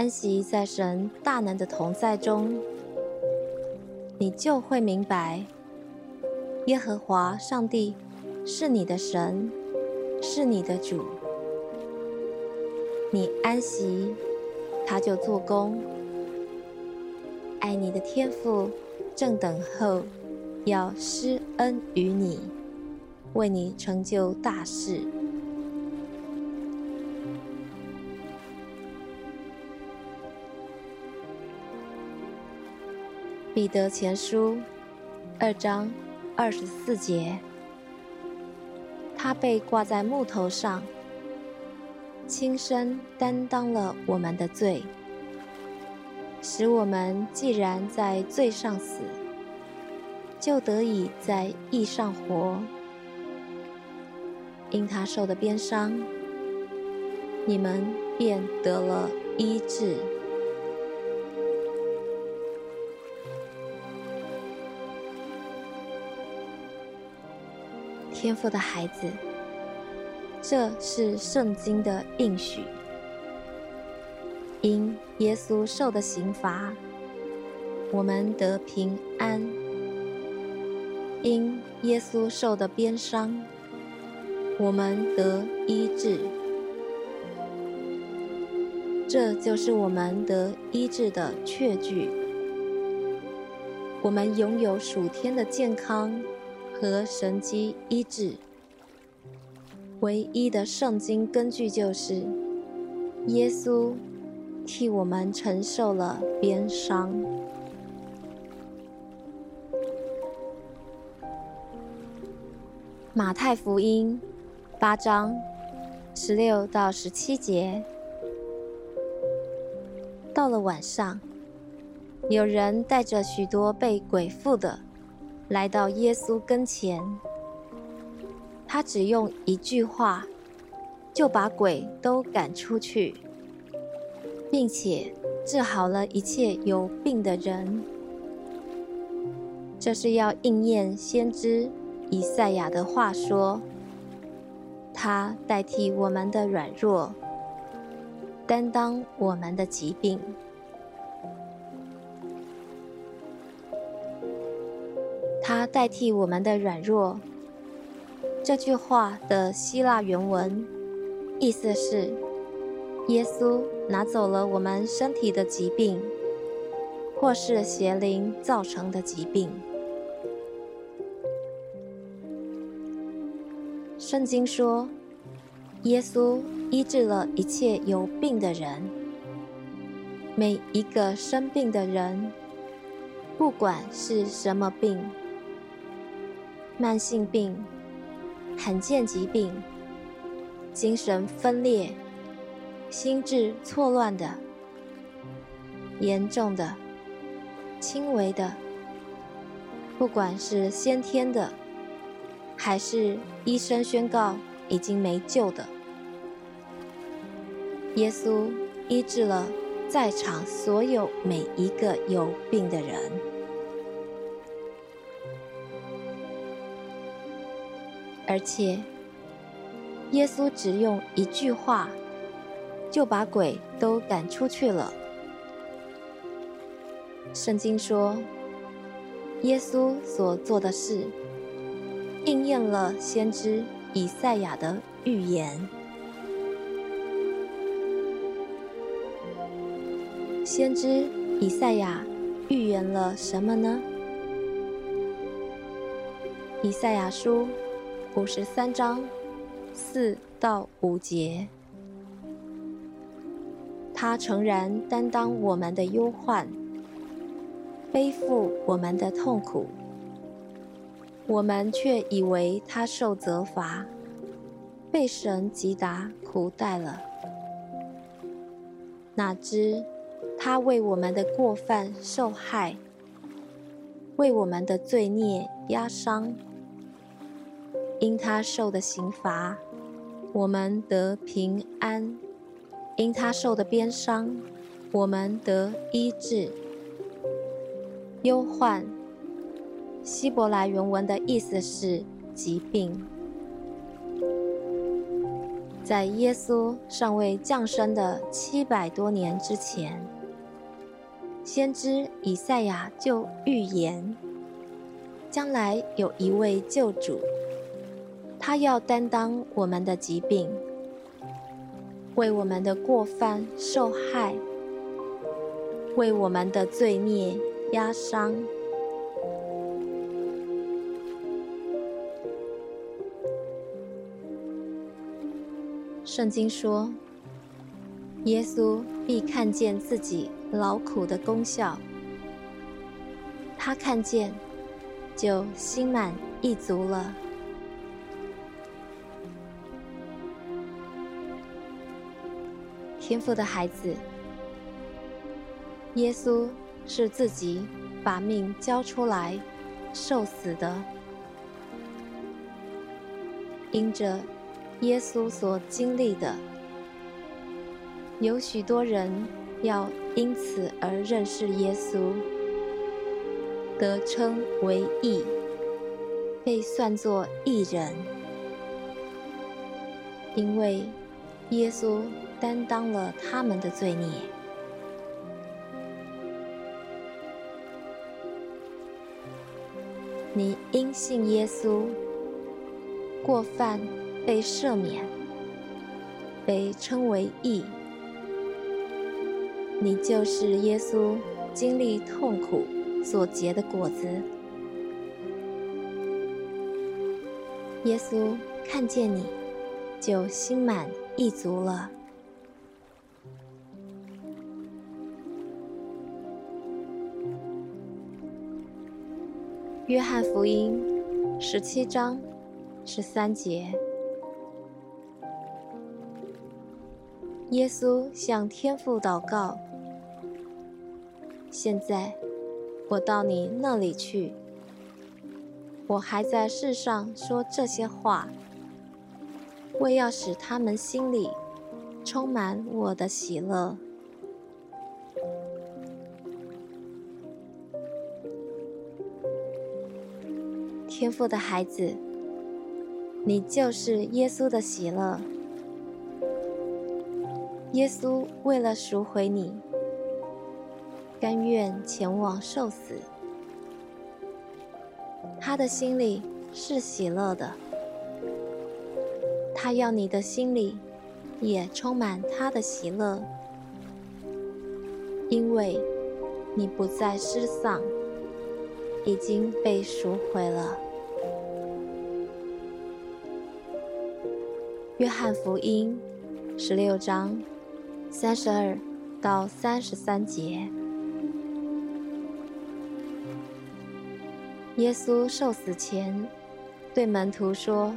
安息在神大能的同在中，你就会明白。耶和华上帝是你的神，是你的主。你安息，他就做工。爱你的天父正等候，要施恩于你，为你成就大事。彼得前书二章。二十四节，他被挂在木头上，亲身担当了我们的罪，使我们既然在罪上死，就得以在义上活。因他受的鞭伤，你们便得了医治。天赋的孩子，这是圣经的应许。因耶稣受的刑罚，我们得平安；因耶稣受的鞭伤，我们得医治。这就是我们得医治的确据。我们拥有属天的健康。和神迹医治，唯一的圣经根据就是耶稣替我们承受了鞭伤。马太福音八章十六到十七节，到了晚上，有人带着许多被鬼附的。来到耶稣跟前，他只用一句话，就把鬼都赶出去，并且治好了一切有病的人。这是要应验先知以赛亚的话说：“他代替我们的软弱，担当我们的疾病。”他代替我们的软弱。这句话的希腊原文意思是：耶稣拿走了我们身体的疾病，或是邪灵造成的疾病。圣经说，耶稣医治了一切有病的人。每一个生病的人，不管是什么病。慢性病、罕见疾病、精神分裂、心智错乱的、严重的、轻微的，不管是先天的，还是医生宣告已经没救的，耶稣医治了在场所有每一个有病的人。而且，耶稣只用一句话，就把鬼都赶出去了。圣经说，耶稣所做的事，应验了先知以赛亚的预言。先知以赛亚预言了什么呢？以赛亚书。五十三章四到五节，他诚然担当我们的忧患，背负我们的痛苦，我们却以为他受责罚，被神击打苦待了。哪知他为我们的过犯受害，为我们的罪孽压伤。因他受的刑罚，我们得平安；因他受的鞭伤，我们得医治。忧患，希伯来原文的意思是疾病。在耶稣尚未降生的七百多年之前，先知以赛亚就预言，将来有一位救主，他要担当我们的疾病，为我们的过犯受害，为我们的罪孽压伤。圣经说，耶稣必看见自己劳苦的功效，他看见，就心满意足了。天赋的孩子，耶稣是自己把命交出来受死的，因着。耶稣所经历的，有许多人要因此而认识耶稣，得称为义，被算作义人，因为耶稣担当了他们的罪孽。你因信耶稣，过犯。被赦免，被称为义，你就是耶稣经历痛苦所结的果子。耶稣看见你，就心满意足了。约翰福音十七章十三节。耶稣向天父祷告：“现在我到你那里去，我还在世上说这些话，为要使他们心里充满我的喜乐。”天赋的孩子，你就是耶稣的喜乐。耶稣为了赎回你，甘愿前往受死。他的心里是喜乐的，他要你的心里也充满他的喜乐，因为你不再失丧，已经被赎回了。约翰福音十六章。三十二到三十三节，耶稣受死前对门徒说：“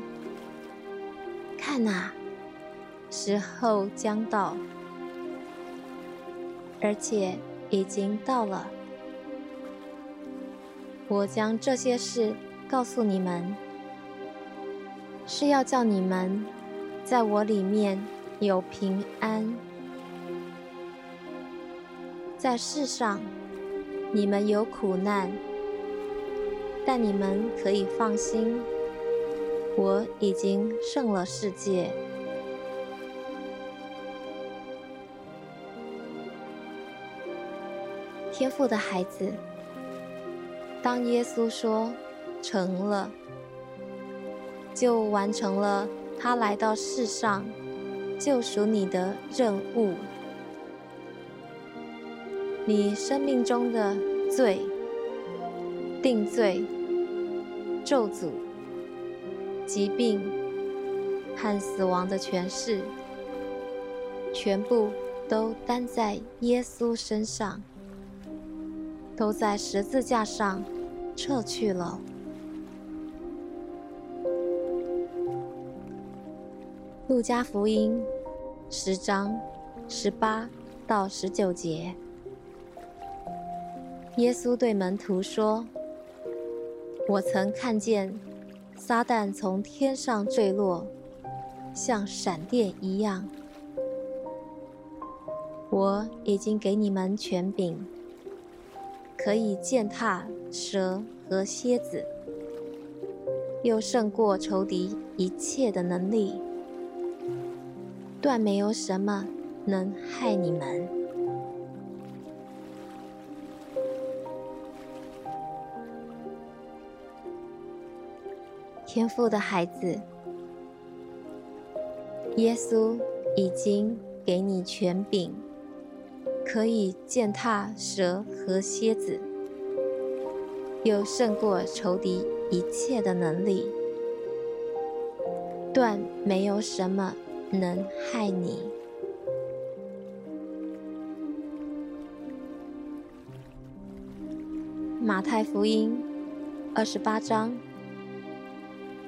看哪，时候将到，而且已经到了。我将这些事告诉你们，是要叫你们在我里面有平安。”在世上，你们有苦难，但你们可以放心，我已经胜了世界。天父的孩子，当耶稣说“成了”，就完成了他来到世上救赎你的任务。你生命中的罪、定罪、咒诅、疾病和死亡的权势，全部都担在耶稣身上，都在十字架上撤去了。路加福音十章十八到十九节。耶稣对门徒说：“我曾看见撒旦从天上坠落，像闪电一样。我已经给你们权柄，可以践踏蛇和蝎子，又胜过仇敌一切的能力，断没有什么能害你们。”天赋的孩子，耶稣已经给你权柄，可以践踏蛇和蝎子，又胜过仇敌一切的能力，断没有什么能害你。马太福音二十八章。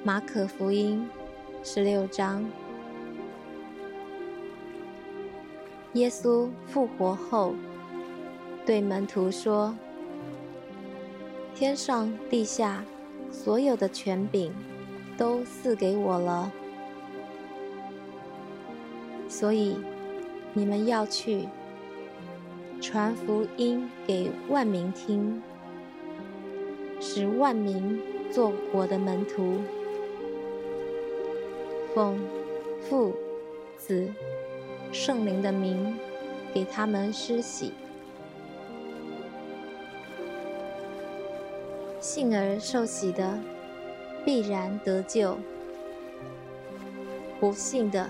马可福音十六章，耶稣复活后，对门徒说：“天上地下所有的权柄，都赐给我了。所以，你们要去，传福音给万民听，使万民做我的门徒。”奉父、子、圣灵的名，给他们施洗。信而受洗的，必然得救；不信的，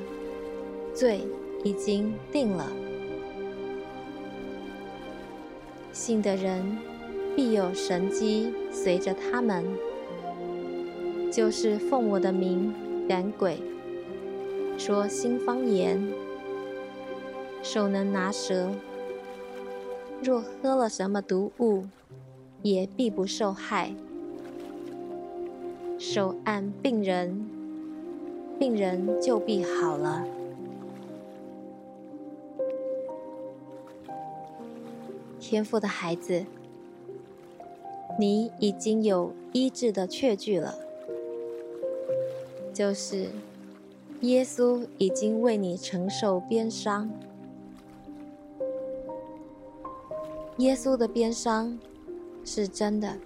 罪已经定了。信的人，必有神机随着他们，就是奉我的名赶鬼。说新方言，手能拿蛇，若喝了什么毒物，也必不受害。手按病人，病人就必好了。天赋的孩子，你已经有医治的确据了，就是。耶稣已经为你承受鞭伤，耶稣的鞭伤是真的，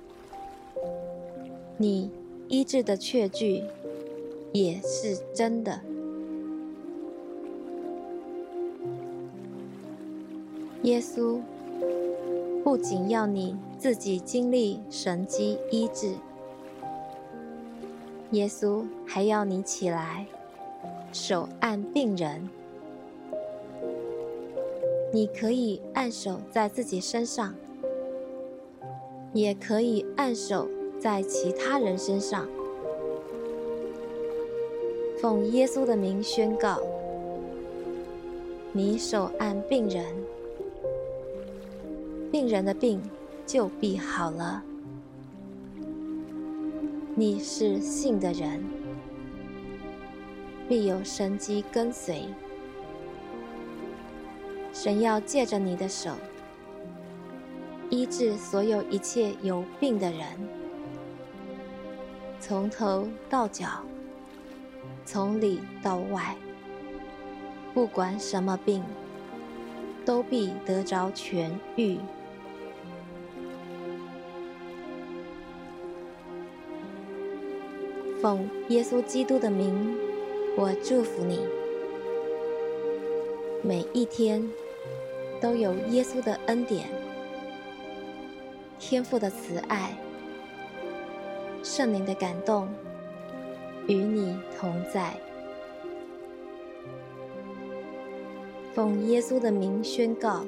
你医治的确据也是真的。耶稣不仅要你自己经历神迹医治，耶稣还要你起来。手按病人，你可以按手在自己身上，也可以按手在其他人身上。奉耶稣的名宣告：你手按病人，病人的病就必好了。你是信的人。必有神迹跟随。神要借着你的手，医治所有一切有病的人，从头到脚，从里到外，不管什么病，都必得着痊愈。奉耶稣基督的名。我祝福你，每一天都有耶稣的恩典、天父的慈爱、圣灵的感动与你同在。奉耶稣的名宣告：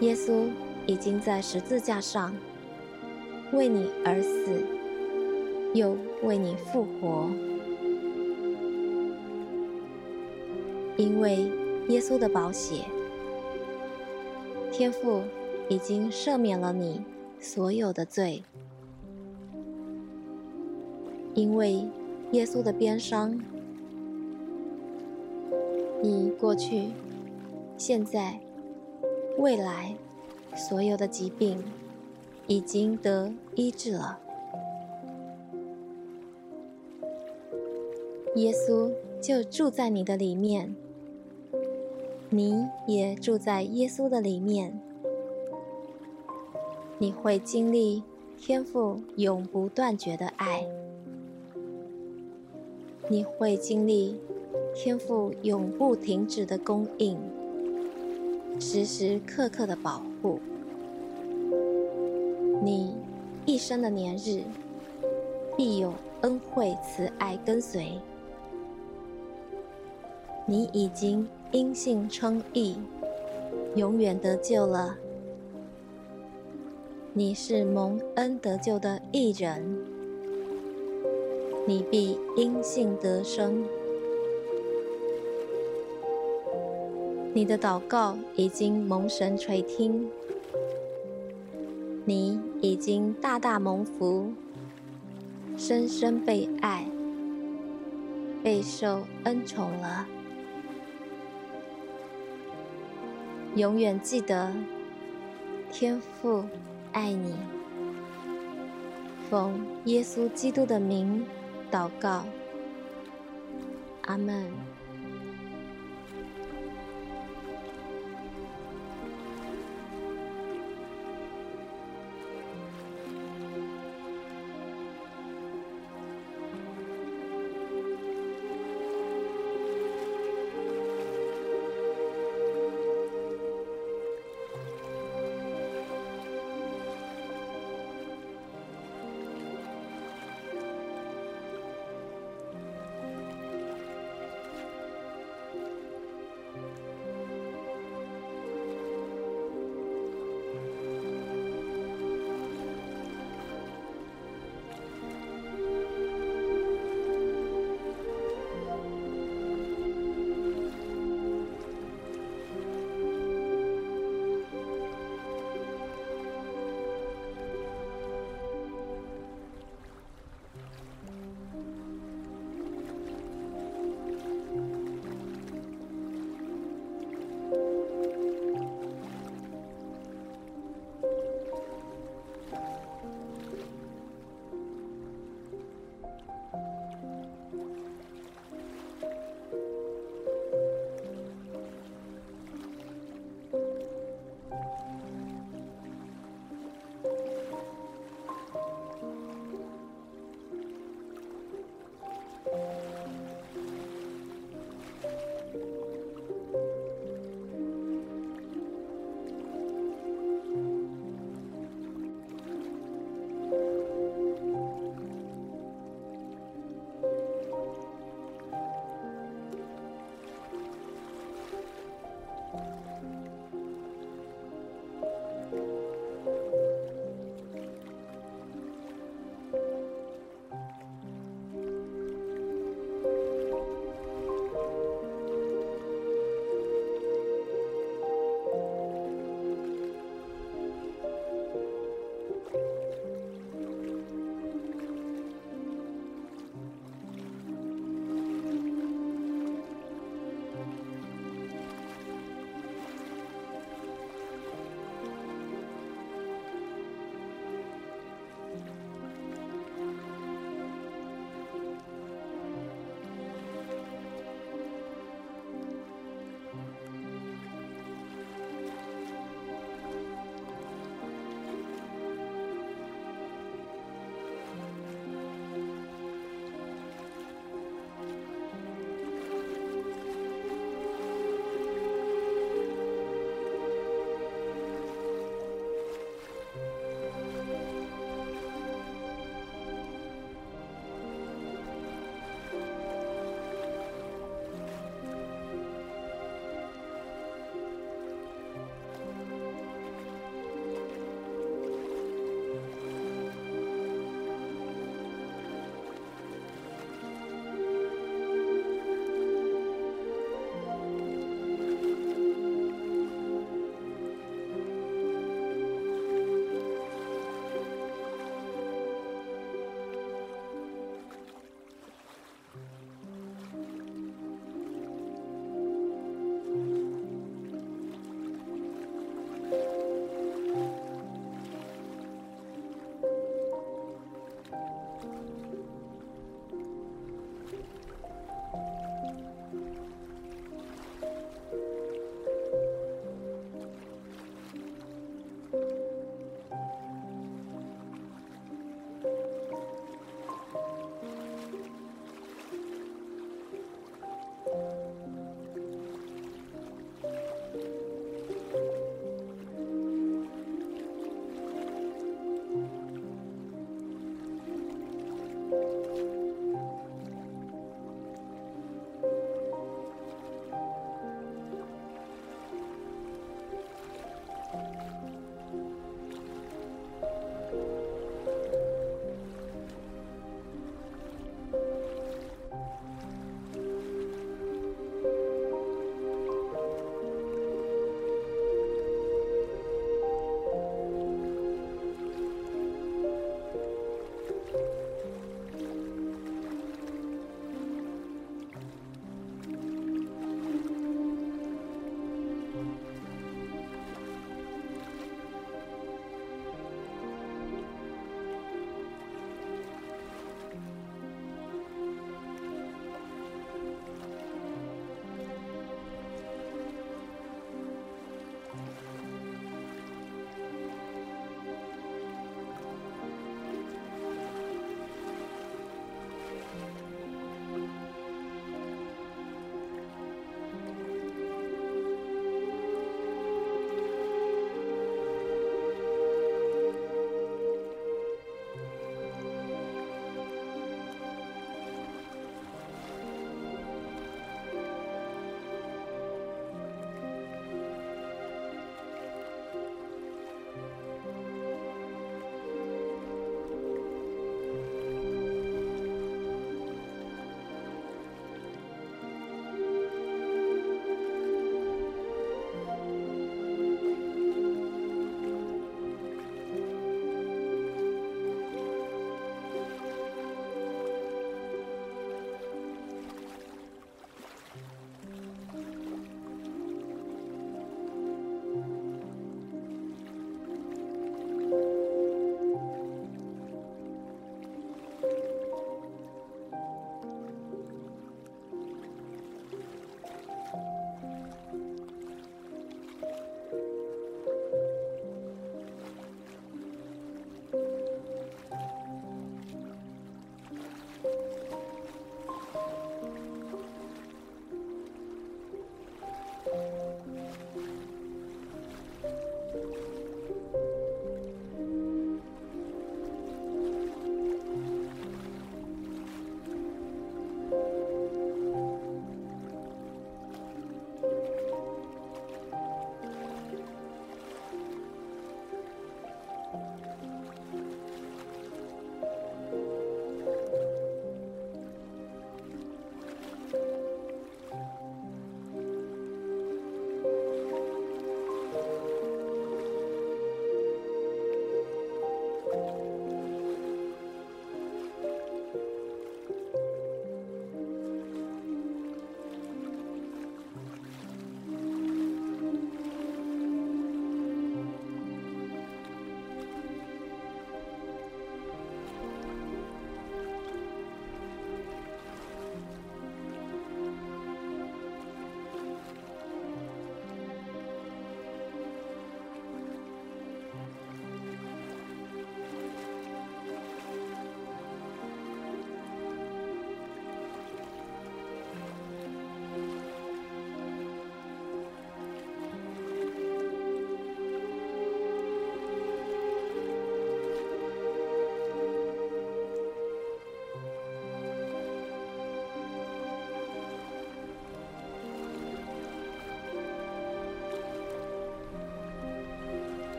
耶稣已经在十字架上为你而死，又为你复活。因为耶稣的宝血，天父已经赦免了你所有的罪。因为耶稣的鞭伤，你过去、现在、未来所有的疾病已经得医治了。耶稣就住在你的里面，你也住在耶稣的里面。你会经历天父永不断绝的爱，你会经历天父永不停止的供应，时时刻刻的保护。你一生的年日，必有恩惠慈爱跟随。你已经因信称义，永远得救了。你是蒙恩得救的义人，你必因信得生。你的祷告已经蒙神垂听，你已经大大蒙福，深深被爱，备受恩宠了。永远记得，天父。爱你，奉耶稣基督的名祷告，阿门。